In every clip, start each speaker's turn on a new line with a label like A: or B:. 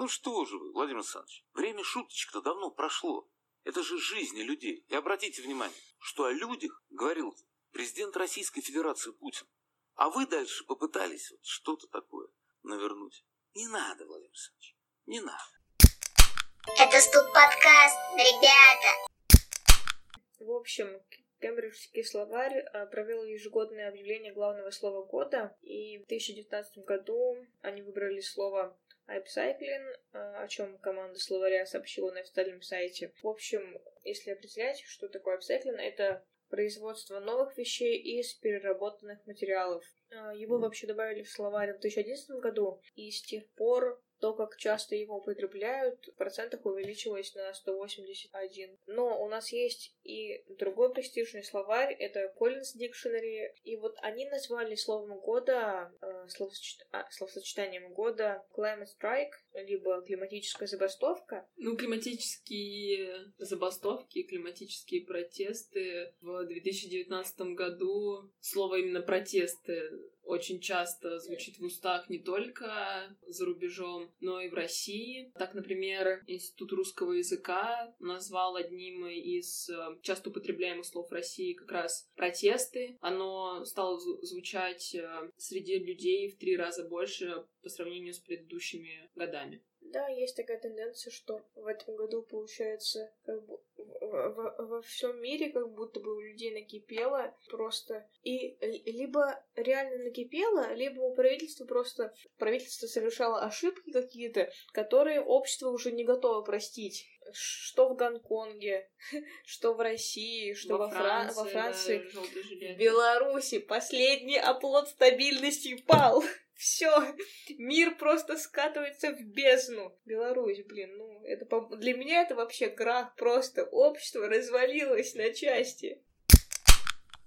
A: Ну что же вы, Владимир Александрович, время шуточек-то давно прошло. Это же жизни людей. И обратите внимание, что о людях говорил президент Российской Федерации Путин. А вы дальше попытались вот что-то такое навернуть. Не надо, Владимир Александрович, не надо.
B: Это ступ подкаст, ребята.
C: В общем, Кембриджский словарь а, провел ежегодное объявление главного слова года, и в 2019 году они выбрали слово Upcycling, а, о чем команда словаря сообщила на официальном сайте. В общем, если определять, что такое upcycling, это производство новых вещей из переработанных материалов. А, его вообще добавили в словарь в 2011 году, и с тех пор то, как часто его употребляют, в процентах увеличилось на 181. Но у нас есть и другой престижный словарь, это Collins Dictionary, и вот они назвали словом года, э, словосочет... а, словосочетанием года Climate Strike, либо климатическая забастовка.
D: Ну, климатические забастовки, климатические протесты в 2019 году, слово именно протесты очень часто звучит в устах не только за рубежом, но и в России. Так, например, Институт русского языка назвал одним из э, часто употребляемых слов России как раз протесты. Оно стало звучать э, среди людей в три раза больше по сравнению с предыдущими годами.
C: Да, есть такая тенденция, что в этом году, получается, как бы во, во всем мире как будто бы у людей накипело просто. И либо реально накипело, либо у правительства просто правительство совершало ошибки какие-то, которые общество уже не готово простить. Что в Гонконге, что в России, что во, во Франции, во Франции. Да, в Беларуси последний оплот стабильности пал. Все, мир просто скатывается в бездну. Беларусь, блин, ну, это для меня это вообще крах, просто общество развалилось на части.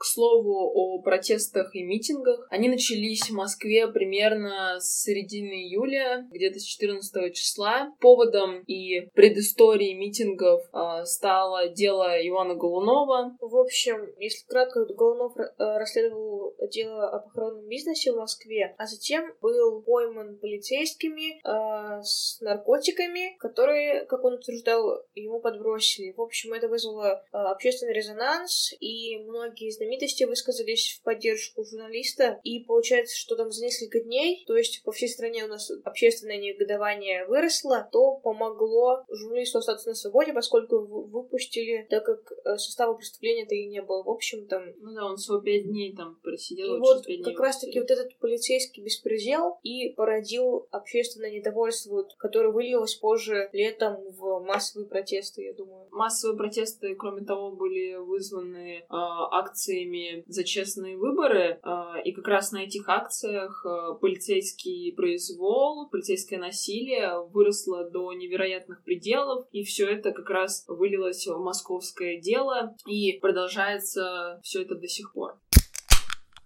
D: К слову о протестах и митингах, они начались в Москве примерно с середины июля, где-то с 14 числа. Поводом и предысторией митингов э, стало дело Ивана Голунова.
C: В общем, если кратко, Голунов э, расследовал дело о похоронном бизнесе в Москве, а затем был пойман полицейскими э, с наркотиками, которые, как он утверждал, ему подбросили. В общем, это вызвало э, общественный резонанс, и многие знаменитые знаменитости высказались в поддержку журналиста, и получается, что там за несколько дней, то есть по всей стране у нас общественное негодование выросло, то помогло журналисту остаться на свободе, поскольку выпустили, так как э, состава преступления-то и не было. В общем, там...
D: Ну да, он всего пять дней там просидел.
C: И вот как раз-таки вот этот полицейский беспредел и породил общественное недовольство, которое вылилось позже летом в массовые протесты, я думаю.
D: Массовые протесты, кроме того, были вызваны э, акцией акциями за честные выборы, а, и как раз на этих акциях а, полицейский произвол, полицейское насилие выросло до невероятных пределов, и все это как раз вылилось в московское дело, и продолжается все это до сих пор.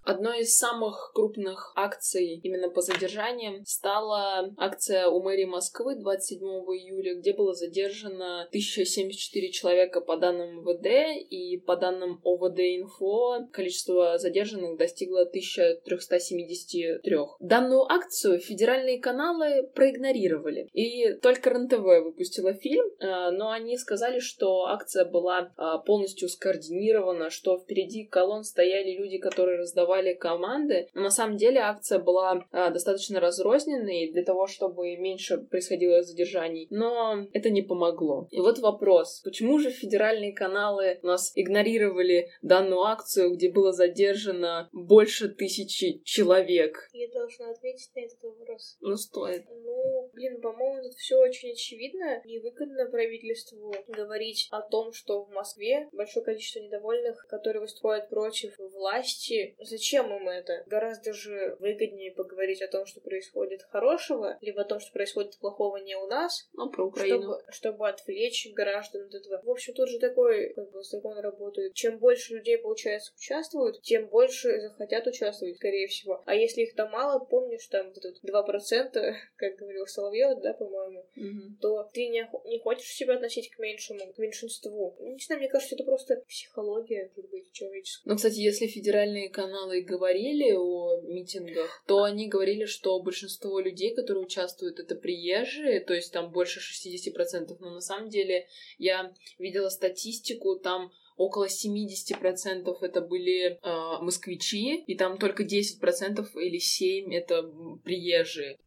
D: Одной из самых крупных акций именно по задержаниям стала акция у мэрии Москвы 27 июля, где было задержано 1074 человека по данным МВД, и по данным ОВД-инфо количество задержанных достигло 1373. Данную акцию федеральные каналы проигнорировали, и только РНТВ выпустила фильм, э, но они сказали, что акция была э, полностью скоординирована, что впереди колонн стояли люди, которые раздавали существовали команды, но на самом деле акция была а, достаточно разрозненной для того, чтобы меньше происходило задержаний, но это не помогло. И вот вопрос, почему же федеральные каналы у нас игнорировали данную акцию, где было задержано больше тысячи человек?
C: Я должна ответить на этот вопрос.
D: Ну, стоит.
C: Ну, блин, по-моему, тут все очень очевидно. Невыгодно правительству говорить о том, что в Москве большое количество недовольных, которые выступают против власти. Зачем зачем им это? Гораздо же выгоднее поговорить о том, что происходит хорошего, либо о том, что происходит плохого не у нас.
D: Ну, про Украину.
C: Чтобы, чтобы отвлечь граждан от этого. В общем, тут же такой как бы, закон работает. Чем больше людей, получается, участвуют, тем больше захотят участвовать, скорее всего. А если их там мало, помнишь, там вот тут 2%, как говорил Соловьев, да, по-моему,
D: угу.
C: то ты не, не хочешь себя относить к меньшему, к меньшинству. Не знаю, мне кажется, это просто психология, может быть, человеческая.
D: Ну, кстати, если федеральные каналы и говорили о митингах, то они говорили, что большинство людей, которые участвуют, это приезжие, то есть там больше 60%, но на самом деле я видела статистику, там около 70% это были э, москвичи, и там только 10% или 7% это приезжие.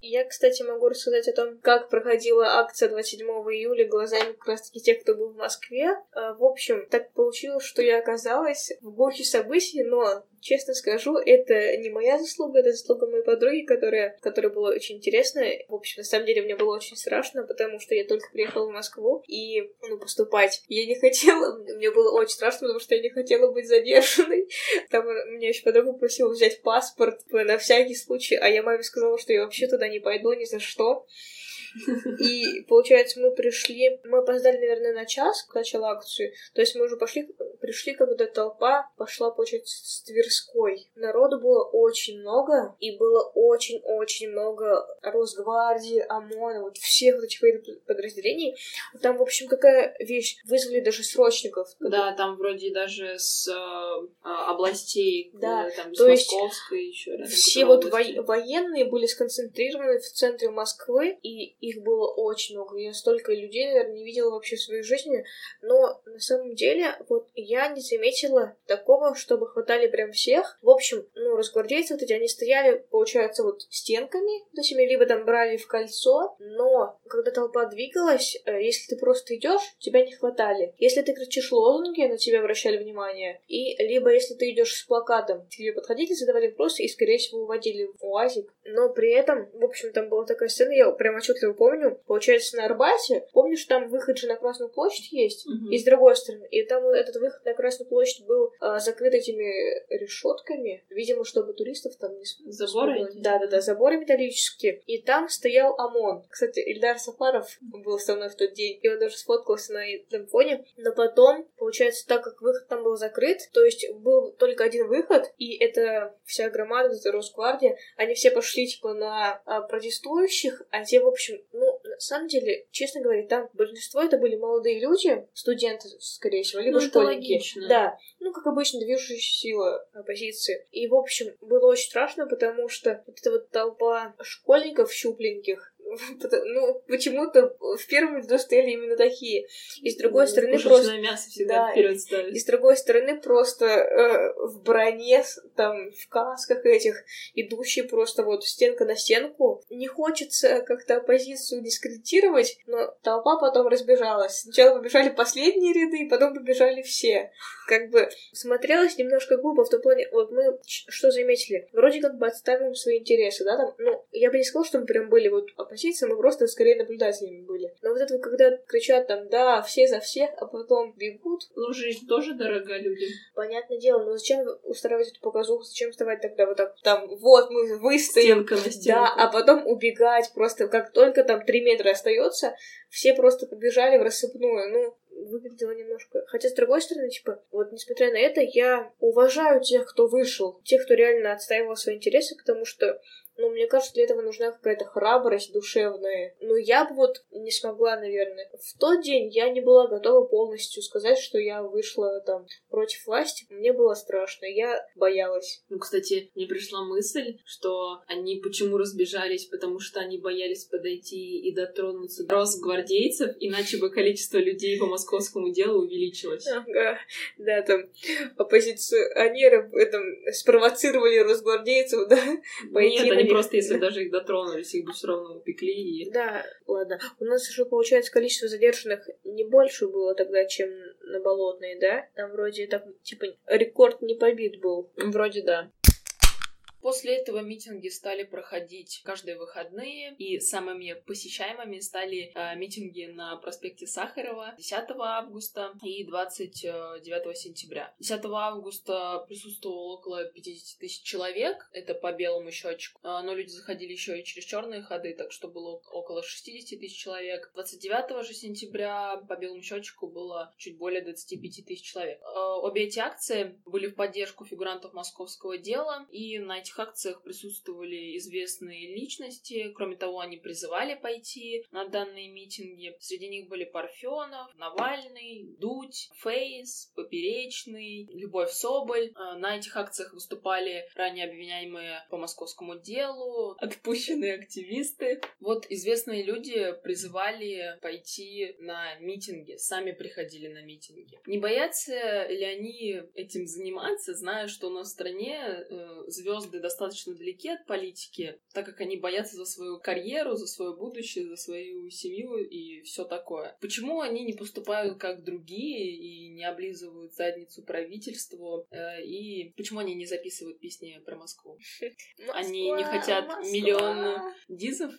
C: Я, кстати, могу рассказать о том, как проходила акция 27 июля глазами как раз-таки тех, кто был в Москве. А, в общем, так получилось, что я оказалась в гуще событий, но Честно скажу, это не моя заслуга, это заслуга моей подруги, которая, которая была очень интересная. В общем, на самом деле мне было очень страшно, потому что я только приехала в Москву и, ну, поступать я не хотела. Мне было очень страшно, потому что я не хотела быть задержанной. Там меня еще подруга просила взять паспорт на всякий случай, а я маме сказала, что я вообще туда не пойду ни за что. И, получается, мы пришли, мы опоздали, наверное, на час к началу акции. То есть мы уже пошли, пришли, когда толпа пошла, получается, с Тверской. Народу было очень много, и было очень-очень много Росгвардии, ОМОНа, вот всех вот этих подразделений. Там, в общем, какая вещь, вызвали даже срочников.
D: Да, там вроде даже с э, областей,
C: да,
D: там,
C: то
D: с
C: есть
D: Московской еще.
C: Все вот во- военные были сконцентрированы в центре Москвы, и их было очень много. Я столько людей, наверное, не видела вообще в своей жизни. Но на самом деле, вот я не заметила такого, чтобы хватали прям всех. В общем, ну, разгвардейцы вот эти, они стояли, получается, вот стенками, то есть либо там брали в кольцо, но когда толпа двигалась, э, если ты просто идешь, тебя не хватали. Если ты кричишь лозунги, на тебя обращали внимание. И либо если ты идешь с плакатом, тебе подходили, задавали вопросы и, скорее всего, уводили в УАЗик. Но при этом, в общем, там была такая сцена, я прям отчетливо помню, получается, на Арбате, помнишь, там выход же на Красную площадь есть,
D: Мгм.
C: и с другой стороны. И там этот выход на Красную площадь был а, закрыт этими решетками, видимо, чтобы туристов там не
D: Заборы?
C: Да-да-да, заборы металлические. И там стоял ОМОН. Кстати, Ильдар Сафаров был со мной в тот день, и он даже сфоткался на этом фоне. Но потом, получается, так как выход там был закрыт, то есть был только один выход, и это вся громада, это Росгвардия, они все пошли, типа, на а, протестующих, а те, в общем, ну, на самом деле, честно говоря, там большинство это были молодые люди, студенты, скорее всего, либо
D: Ну,
C: школьники.
D: логично.
C: Да, ну, как обычно, движущая сила оппозиции. И, в общем, было очень страшно, потому что вот эта вот толпа школьников щупленьких, ну, почему-то в первом ряду стояли именно такие. И с другой
D: Ну,
C: стороны просто...
D: мясо всегда
C: Да,
D: вперед
C: И
D: ставить.
C: с другой стороны просто э, в броне, там, в касках этих, идущие просто вот стенка на стенку. Не хочется как-то оппозицию дискредитировать, но толпа потом разбежалась. Сначала побежали последние ряды, потом побежали все. Как бы смотрелось немножко глупо в том плане, вот мы что заметили? Вроде как бы отставим свои интересы, да, там, ну, я бы не сказала, что мы прям были вот оппозиция, мы просто скорее наблюдателями были. Но вот это вот, когда кричат там, да, все за всех, а потом бегут,
D: Ну, жизнь тоже дорога людям.
C: Понятное дело, но зачем устраивать эту показуху, зачем вставать тогда вот так, там, вот мы выстоим,
D: Стенка на стенку.
C: да, а потом убегать просто, как только там три метра остается, все просто побежали в рассыпную, ну, выглядело немножко... Хотя, с другой стороны, типа, вот несмотря на это, я уважаю тех, кто вышел, тех, кто реально отстаивал свои интересы, потому что ну, мне кажется, для этого нужна какая-то храбрость душевная. Но я бы вот не смогла, наверное. В тот день я не была готова полностью сказать, что я вышла там против власти. Мне было страшно, я боялась.
D: Ну, кстати, мне пришла мысль, что они почему разбежались, потому что они боялись подойти и дотронуться до росгвардейцев, иначе бы количество людей по московскому делу увеличилось.
C: Ага, да, там оппозиционеры этом, спровоцировали росгвардейцев, да, пойти
D: Нет,
C: на
D: просто, если даже их дотронулись, их бы все равно упекли и...
C: Да, ладно. У нас уже, получается, количество задержанных не больше было тогда, чем на Болотной, да? Там вроде так, типа, рекорд не побит был.
D: Вроде да. После этого митинги стали проходить каждые выходные, и самыми посещаемыми стали э, митинги на проспекте Сахарова 10 августа и 29 сентября. 10 августа присутствовало около 50 тысяч человек, это по белому счетчику, Э, но люди заходили еще и через черные ходы, так что было около 60 тысяч человек. 29 же сентября по белому счетчику было чуть более 25 тысяч человек. Э, Обе эти акции были в поддержку фигурантов московского дела, и на этих этих акциях присутствовали известные личности. Кроме того, они призывали пойти на данные митинги. Среди них были Парфенов, Навальный, Дудь, Фейс, Поперечный, Любовь Соболь. А, на этих акциях выступали ранее обвиняемые по московскому делу, отпущенные активисты. Вот известные люди призывали пойти на митинги, сами приходили на митинги. Не боятся ли они этим заниматься, зная, что у нас в стране э, звезды достаточно далеки от политики, так как они боятся за свою карьеру, за свое будущее, за свою семью и все такое. Почему они не поступают как другие и не облизывают задницу правительству? Э, и почему они не записывают песни про Москву? Они не хотят миллион дизов?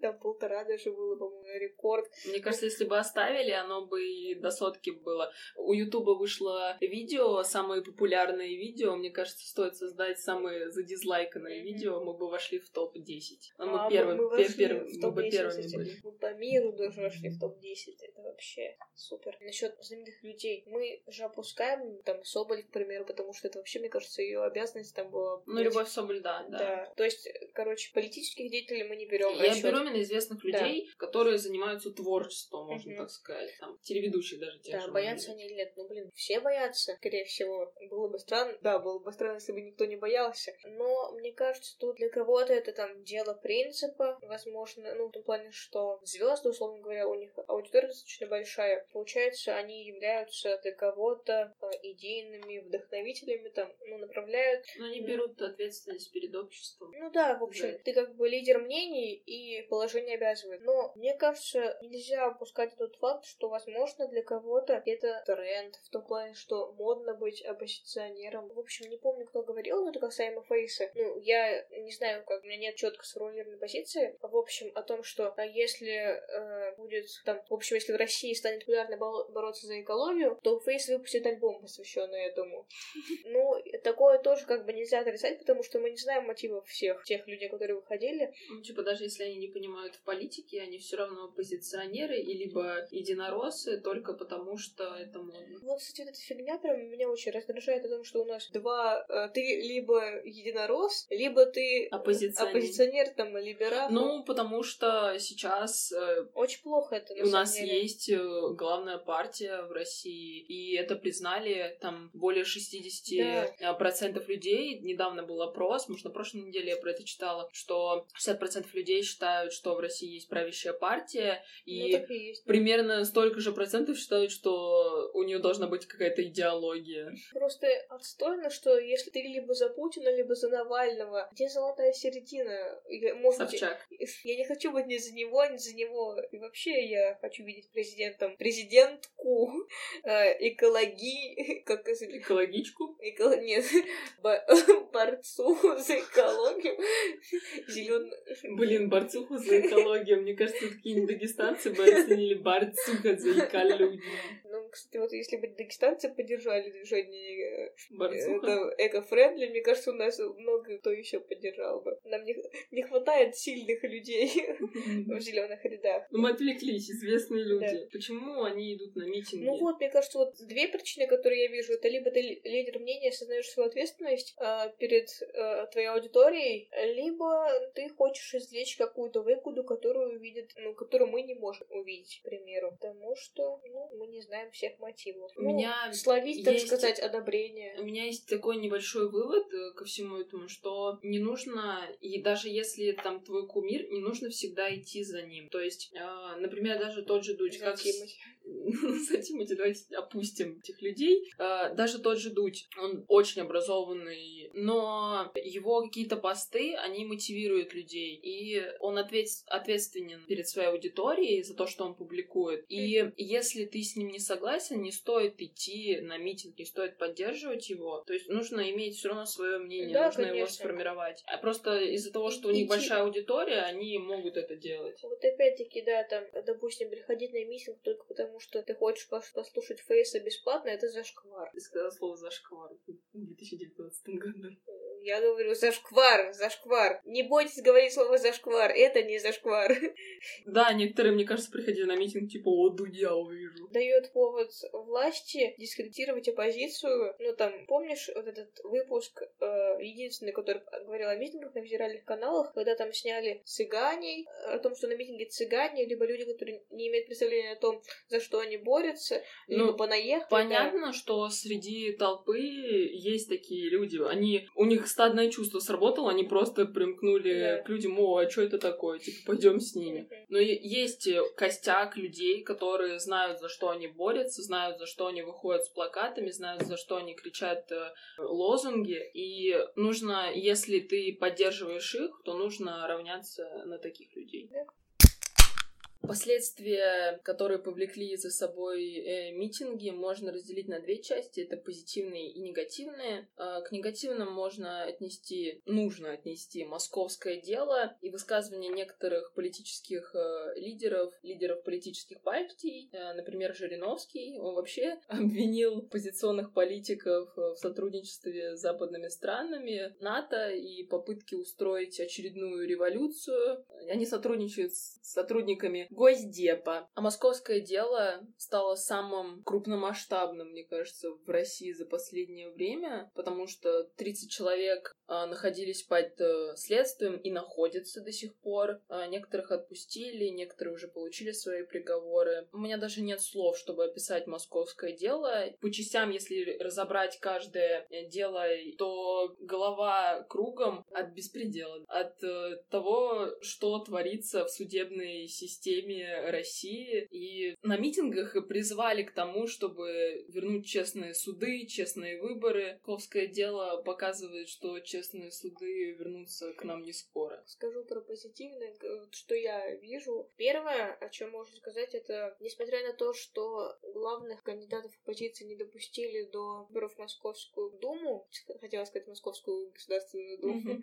C: Да, полтора даже было, по-моему, рекорд.
D: Мне кажется, если бы оставили, оно бы и до сотки было. У Ютуба вышло видео, самые популярные видео. Мне кажется, стоит создать самые задизлайканные mm-hmm. видео, мы бы вошли в топ-10. А мы, а, первым, мы, пер, пер, мы бы первыми были.
C: Мы по миру даже вошли в топ-10. Это вообще супер. Насчет знаменитых людей. Мы же опускаем там Соболь, к примеру, потому что это вообще, мне кажется, ее обязанность там была...
D: Ну, Любовь Соболь, да,
C: да. Да. То есть, короче, политических деятелей мы не берем.
D: Я беру именно известных людей, да. которые занимаются творчеством, можно mm-hmm. так сказать. Там, телеведущие даже те
C: Да, же боятся они или нет. Ну, блин, все боятся, скорее всего. Было бы странно. Да, было бы странно, если бы никто не боялся. Но мне кажется, тут для кого-то это там дело принципа, возможно, ну, в том плане, что звезды, условно говоря, у них аудитория достаточно большая. Получается, они являются для кого-то э, идейными вдохновителями, там, ну, направляют.
D: Но они берут ответственность перед обществом.
C: Ну да, в общем, да. ты как бы лидер мнений, и положение обязывает. Но мне кажется, нельзя опускать этот факт, что, возможно, для кого-то это тренд, в том плане, что модно быть оппозиционером. В общем, не помню, кто говорил, но это касаемо Фейса. Ну, я не знаю, как у меня нет четко сформулированной позиции. В общем, о том, что а если э, будет там, в общем, если в России станет популярно бороться за экологию, то Фейс выпустит альбом, посвященный этому. Ну, такое тоже как бы нельзя отрицать, потому что мы не знаем мотивов всех тех людей, которые выходили.
D: Ну, типа, даже если они не понимают в политике, они все равно оппозиционеры и либо единороссы только потому, что это модно.
C: Вот, кстати, вот эта фигня прям меня очень раздражает о том, что у нас два... Э, ты либо единорос, либо ты оппозиционер, оппозиционер там, либерал.
D: Ну, потому что сейчас... Э,
C: очень плохо это,
D: У нас деле. есть э, главная партия в России, и это признали там более 60% да. процентов людей. Недавно был опрос, может, на прошлой неделе я про это читала, что 60% людей считают, что в России есть правящая партия, и,
C: ну, и
D: примерно столько же процентов считают, что у нее должна быть какая-то идеология.
C: Просто отстойно, что если ты либо за Путина, либо за Навального, где золотая середина?
D: Может Собчак.
C: Я не хочу быть ни за него, ни за него. И вообще я хочу видеть президентом президентку, э, экологи... Как
D: Экологичку?
C: Эко... Нет, борцу за экологию. Зеленый.
D: Блин, борцуху за экологию. Мне кажется, какие-нибудь дагестанцы бы оценили борцуха за экологию.
C: Ну, кстати, вот если бы дагестанцы поддержали движение э, эко-френдли, мне кажется, у нас много кто еще поддержал бы. Нам не, не хватает сильных людей в зеленых рядах.
D: Ну, мы отвлеклись, известные люди. Почему они идут на митинги?
C: Ну вот, мне кажется, вот две причины, которые я вижу, это либо ты лидер мнения, осознаешь свою ответственность э, перед э, твоей аудиторией, либо ты хочешь извлечь какую-то выгоду, которую увидит, ну, которую мы не можем увидеть, к примеру. Потому что, ну, мы не знаем всех мотивов.
D: У ну, меня
C: словить, так сказать, одобрение.
D: У меня есть такой небольшой вывод э, ко всему этому, что не нужно, и даже если там твой кумир, не нужно всегда идти за ним. То есть, э, например, даже тот же Дудь, как... За Тимати давайте опустим этих людей. Э, даже тот же Дудь, он очень образованный, но его какие-то посты, они мотивируют людей, и он ответ... ответственен перед своей аудиторией за то, что он публикует. И если ты с ним не согласен, не стоит идти на митинг, не стоит поддерживать его. То есть нужно иметь все равно свое мнение, да, нужно конечно. его сформировать. А просто из-за того, что у них большая аудитория, они могут это делать.
C: Вот опять-таки, да, там, допустим, приходить на митинг только потому, что ты хочешь послушать Фейса бесплатно, это зашквар.
D: Ты сказала слово зашквар в 2019 году.
C: Я говорю зашквар, зашквар. Не бойтесь говорить слово зашквар, это не зашквар.
D: Да, некоторые, мне кажется, приходили на митинг, типа, о, Дудя увижу.
C: Дает повод власти дискредитировать оппозицию. Ну, там, помнишь вот этот выпуск, э, единственный, который говорил о митингах на федеральных каналах, когда там сняли цыганей, о том, что на митинге цыгане, либо люди, которые не имеют представления о том, за что они борются, либо
D: Ну,
C: понаехали.
D: Понятно, что среди толпы есть такие люди. Они, у них стадное чувство сработало, они просто примкнули
C: Да.
D: к людям, о, а что это такое? Типа, пойдем с ними.
C: Мгм.
D: Но есть э, костяк людей, которые знают, за что они борются, знают, за что они выходят с плакатами, знают, за что они кричат э, лозунги. И нужно, если ты поддерживаешь их, то нужно равняться на таких людей.
C: Да.
D: Последствия, которые повлекли за собой э, митинги, можно разделить на две части. Это позитивные и негативные. Э, к негативным можно отнести, нужно отнести московское дело и высказывания некоторых политических э, лидеров, лидеров политических партий. Э, например, Жириновский. Он вообще обвинил оппозиционных политиков э, в сотрудничестве с западными странами, НАТО и попытки устроить очередную революцию. Они сотрудничают с сотрудниками Госдепа. А московское дело стало самым крупномасштабным, мне кажется, в России за последнее время, потому что 30 человек находились под э, следствием и находятся до сих пор. А, некоторых отпустили, некоторые уже получили свои приговоры. У меня даже нет слов, чтобы описать московское дело. По частям, если разобрать каждое э, дело, то голова кругом от беспредела, от э, того, что творится в судебной системе России. И на митингах призывали к тому, чтобы вернуть честные суды, честные выборы. Московское дело показывает, что честные суды вернутся к нам не скоро.
C: Скажу про позитивное, что я вижу. Первое, о чем можно сказать, это несмотря на то, что главных кандидатов оппозиции не допустили до выборов в Московскую Думу, хотела сказать Московскую Государственную Думу.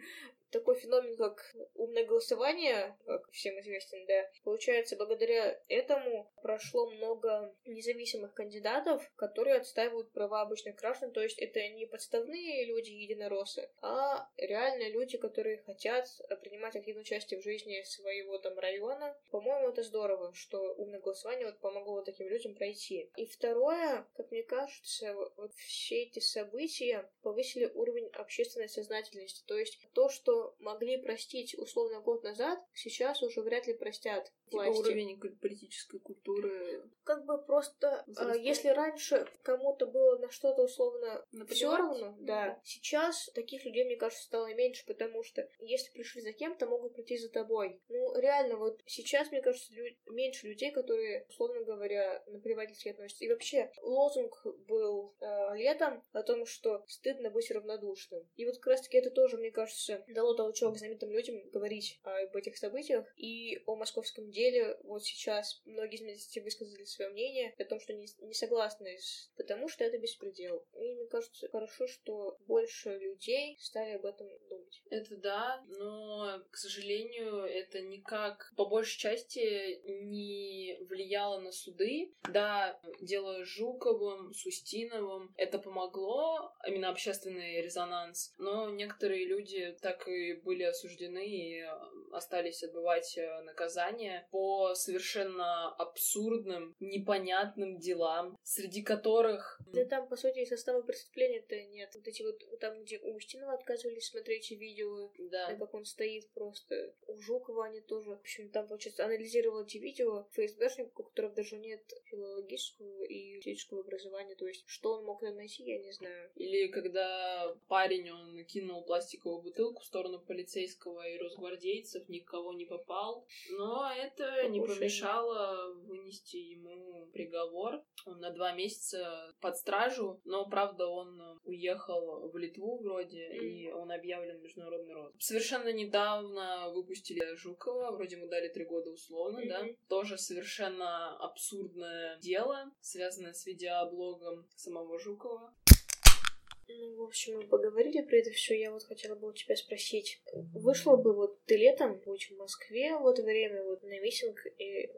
C: Такой феномен, как умное голосование, как всем известен, да, получается, благодаря этому прошло много независимых кандидатов, которые отстаивают права обычных граждан, то есть это не подставные люди единороссы, а реальные люди, которые хотят принимать активное участие в жизни своего там района. По-моему, это здорово, что умное голосование вот помогло вот таким людям пройти. И второе, как мне кажется, вот все эти события повысили уровень общественной сознательности. То есть то, что могли простить условно год назад, сейчас уже вряд ли простят
D: Типа
C: власти.
D: уровень к- политической культуры.
C: Бы просто,
D: Возрастает.
C: если раньше кому-то было на что-то условно все равно, да, сейчас таких людей, мне кажется, стало меньше, потому что если пришли за кем-то, могут прийти за тобой. Ну, реально, вот сейчас, мне кажется, лю- меньше людей, которые, условно говоря, наплевательски относятся. И вообще, лозунг был э, летом о том, что стыдно быть равнодушным. И вот как раз-таки это тоже, мне кажется, дало толчок знаменитым людям говорить об этих событиях и о московском деле. Вот сейчас многие знаменитости высказали свое мнение о том, что не, не согласны, с... потому что это беспредел. И мне кажется, хорошо, что больше людей стали об этом думать.
D: Это да, но, к сожалению, это никак по большей части не влияло на суды. Да, дело с Жуковым, с Устиновым, это помогло, именно общественный резонанс, но некоторые люди так и были осуждены и э, остались отбывать э, наказание по совершенно абсурдным, непонятным делам, среди которых
C: Да там, по сути, состава преступления-то нет. Вот эти вот, там, где у Устинова отказывались смотреть видео,
D: да,
C: как он стоит просто. У Жукова они тоже, в общем, там, получается, анализировал эти видео ФСБшник, у которых даже нет филологического и юридического образования. То есть, что он мог найти, я не знаю.
D: Или когда парень, он кинул пластиковую бутылку в сторону полицейского и росгвардейцев, никого не попал. Но это не
C: Покушение.
D: помешало вынести ему приговор на два месяца под стражу. Но, правда, он уехал в Литву вроде, и он объявлен международный розыск. Совершенно недавно выпустили Жукова, вроде ему дали три года условно, да.
C: Мгм.
D: Тоже совершенно абсурдное дело, связанное с видеоблогом самого Жукова.
C: Ну, в общем, мы поговорили про это все. Я вот хотела бы у тебя спросить. Вышло бы вот ты летом, будь в Москве в это время вот на митинг, и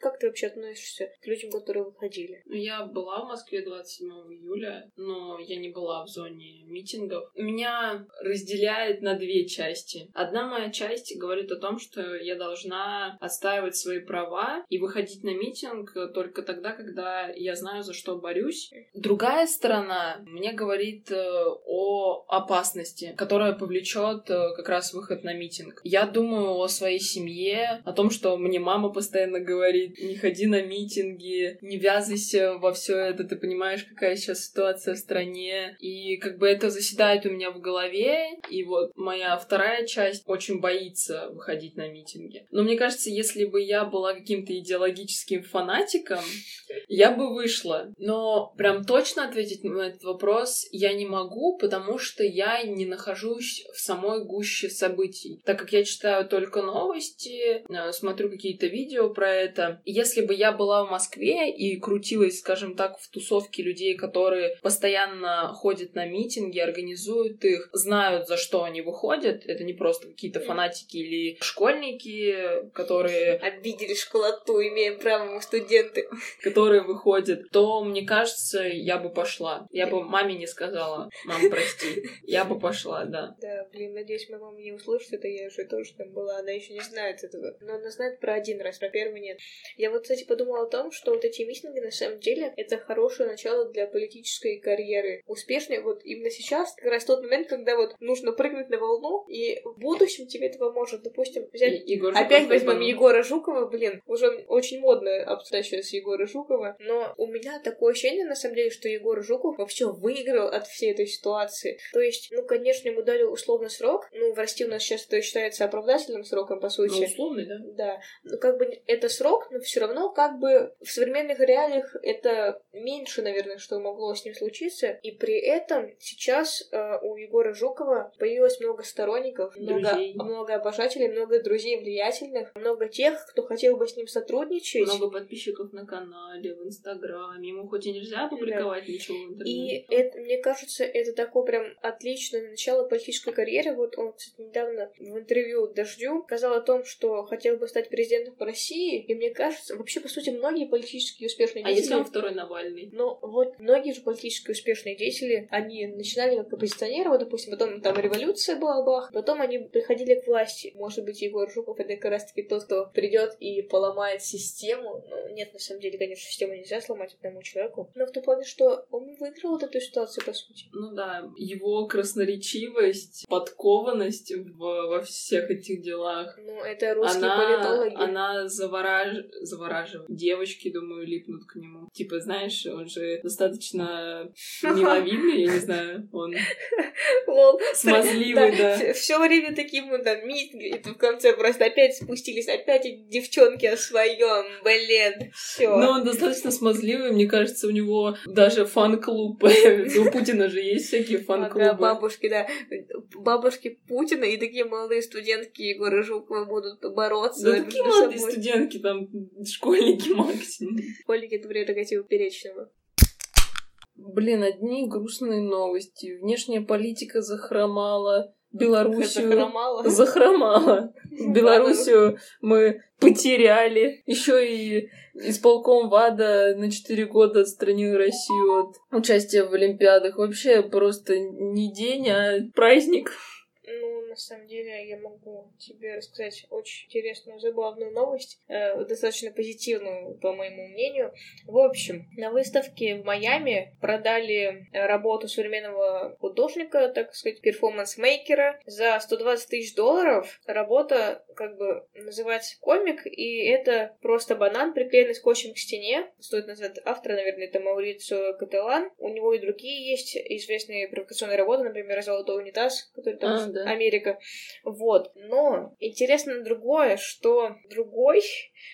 C: Как ты вообще относишься к людям, которые выходили?
D: Ну, Я была в Москве 27 июля, но я не была в зоне митингов. Меня разделяет на две части. Одна моя часть говорит о том, что я должна отстаивать свои права и выходить на митинг только тогда, когда я знаю, за что борюсь. Другая сторона мне говорит э, о опасности, которая повлечет э, как раз выход на митинг. Я думаю о своей семье, о том, что мне мама постоянно говорит, не ходи на митинги, не ввязывайся во все это, ты понимаешь, какая сейчас ситуация в стране. И как бы это заседает у меня в голове, и вот моя вторая часть очень боится выходить на митинги. Но мне кажется, если бы я была каким-то идеологическим фанатиком, я бы вышла. Но прям точно ответить на этот вопрос я не могу, потому что я не нахожусь в самой гуще событий. Так как я читаю только новости, э, смотрю какие-то видео про это. Если бы я была в Москве и крутилась, скажем так, в тусовке людей, которые постоянно ходят на митинги, организуют их, знают, за что они выходят, это не просто какие-то фанатики или школьники, которые
C: Обидели школоту, имеем право мы студенты.
D: которые выходят, то, мне кажется, я бы пошла. Я бы маме не сказала, мам, прости. Я бы пошла, да.
C: Да, блин, надеюсь, моя мама не услышит это, я уже тоже там была, она еще не знает этого. Но она знает про один раз, про первый нет. Я вот, кстати, подумала о том, что вот эти митинги, на самом деле, это хорошее начало для политической карьеры. Успешной вот именно сейчас, как раз тот момент, когда вот нужно прыгнуть на волну, и в будущем тебе это поможет, допустим, взять
D: И- Егор Жуков
C: Опять возьмем. Егора Жукова, блин, уже очень модно обсуждать сейчас Егора Жукова, но у меня такое ощущение, на самом деле, что Егор Жуков вообще выиграл от всей этой ситуации. То есть, ну, конечно, ему дали условный срок, ну, в России у нас сейчас это считается оправдательным сроком, по
D: Ну,
C: сути.
D: условный, да?
C: Да, ну как бы это срок, но все равно как бы в современных реалиях это меньше, наверное, что могло с ним случиться. И при этом сейчас э, у Егора Жукова появилось много сторонников, много,
D: Друзей.
C: много обожателей, много друзей влиятельных, много тех, кто хотел бы с ним сотрудничать.
D: Много подписчиков на канале, в Инстаграме. Ему хоть и нельзя публиковать ничего в интернете.
C: И это, мне кажется, это такое прям отличное начало политической карьеры. Вот он, кстати, недавно в интервью Дождю сказал о том, что хотел бы стать президентом России. И мне кажется, вообще, по сути, многие политически успешные
D: А
C: деятели...
D: если он второй Навальный?
C: Но вот многие же политически успешные деятели, они начинали как оппозиционеры, вот, допустим, потом там революция была, бах, потом они приходили к власти. Может быть, Егор Жуков это как раз-таки тот, кто придет и поломает систему. Ну, нет, на самом деле, конечно, систему нельзя сломать одному человеку. Но в том плане, что он выиграл вот эту ситуацию, по сути.
D: Ну да, его красноречивость, подкованность в- во всех этих делах.
C: Ну, это русские
D: она,
C: политологи.
D: она завораж... завораживает. Девочки, думаю, липнут к нему. Типа, знаешь, он же достаточно миловидный, я не знаю, он
C: Лол.
D: смазливый, да.
C: Все время такие мы там митинги, и в конце просто опять спустились, опять девчонки о своем, блин, все.
D: Но он достаточно смазливый, мне кажется, у него даже фан-клуб. У Путина же есть всякие
C: Ага,
D: фан-клубы.
C: бабушки, да. Бабушки Путина и такие молодые студентки Егора Жукова будут бороться
D: Да какие молодые студентки, там школьники максимум.
C: Школьники — это прерогатива Перечного.
D: Блин, одни грустные новости. Внешняя политика захромала. Белоруссию
C: Захромала.
D: захромала. Белоруссию мы потеряли. Еще и исполком ВАДА на 4 года отстранил Россию от участия в Олимпиадах. Вообще просто не день, а праздник.
C: Ну, на самом деле, я могу тебе рассказать очень интересную, забавную новость, э, достаточно позитивную, по моему мнению. В общем, на выставке в Майами продали э, работу современного художника, так сказать, performance-maker а за 120 тысяч долларов. Работа, как бы, называется комик, и это просто банан, приклеенный скотчем к стене. Стоит назвать автора, наверное, это Маурицио Каттелан. У него и другие есть известные провокационные работы, например, «Золотой унитаз», который там
D: А, да.
C: Америка. Вот. Но интересно другое, что другой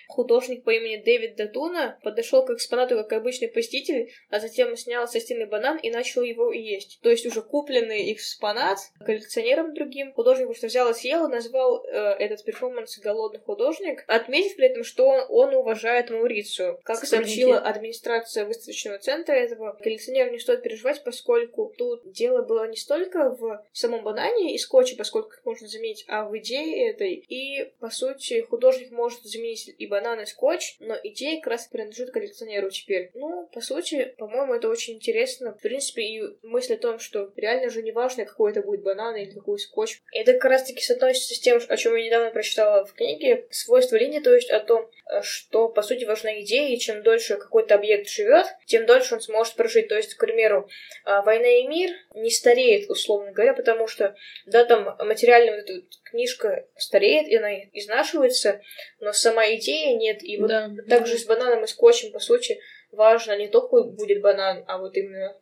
C: художник по имени Дэвид Датуна подошел к экспонату как обычный посетитель, а затем снял со стены банан и начал его есть. То есть уже купленный экспонат коллекционером другим. Художник просто взял и съел и назвал э, этот перформанс «Голодный художник», отметив при этом, что он, он уважает Маурицию. Как сообщила администрация выставочного центра этого, коллекционеру не стоит переживать, поскольку тут дело было не столько в самом банане и скотче, поскольку сколько их можно заменить, а в идее этой. И, по сути, художник может заменить и банан, и скотч, но идея как раз принадлежит коллекционеру теперь. Ну, по сути, по-моему, это очень интересно. В принципе, и мысль о том, что реально же не важно, какой это будет банан или какой скотч. Это как раз-таки соотносится с тем, о чем я недавно прочитала в книге. Свойство линии, то есть о том, что, по сути, важна идея, и чем дольше какой-то объект живет, тем дольше он сможет прожить. То есть, к примеру, а, «Война и мир» не стареет, условно говоря, потому что, да, там материальная вот эта книжка стареет, и она изнашивается, но сама идея нет. И вот
D: Да.
C: также с бананом и скотчем, по сути, важно не то, какой будет банан, а вот именно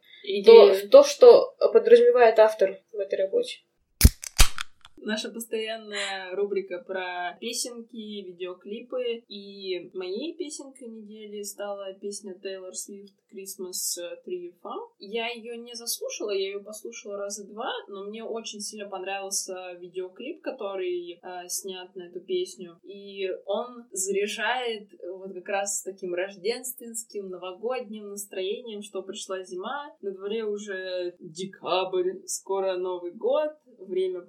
C: то, то, что подразумевает автор в этой работе.
D: Наша постоянная рубрика про песенки, видеоклипы. И моей песенкой недели стала песня Тейлор Свифт Christmas Tree Farm. Я ее не заслушала, я ее послушала раза два, но мне очень сильно понравился видеоклип, который э, снят на эту песню. И он заряжает вот как раз таким рождественским, новогодним настроением, что пришла зима, на дворе уже декабрь, скоро Новый год, время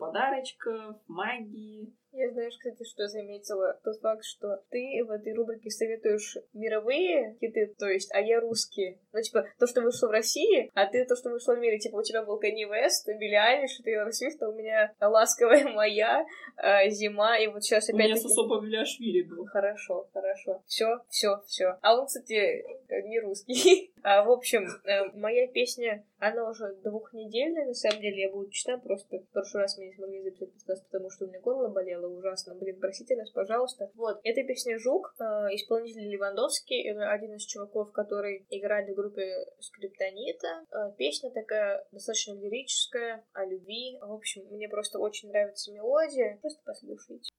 D: подарочков, магии.
C: Я знаешь, кстати, что заметила? Тот факт, что ты в этой рубрике советуешь мировые хиты, то есть, а я русские. Ну, типа, то, что вышло в России, а ты то, что вышло в мире. Типа, у тебя был Канни Вест, Билли Айлиш, Тейлор Свифт, а у меня «Ласковая моя», э, «Зима», и вот сейчас
D: У меня. Сосо Павлиашвили был.
C: Хорошо, хорошо. Все, все, все. А он, кстати, э, не русский. А, в общем, э, моя песня, она уже двухнедельная, на самом деле, я буду читать, просто в прошлый раз мы не смогли записать подкаст, потому что у меня горло болело ужасно. Блин, простите нас, пожалуйста. Вот, эта песня «Жук», э, исполнитель Левандовский, это один из чуваков, который играли в группе Скриптонита. Э, Песня такая достаточно лирическая, о любви. В общем, мне просто очень нравится мелодия. Просто послушайте.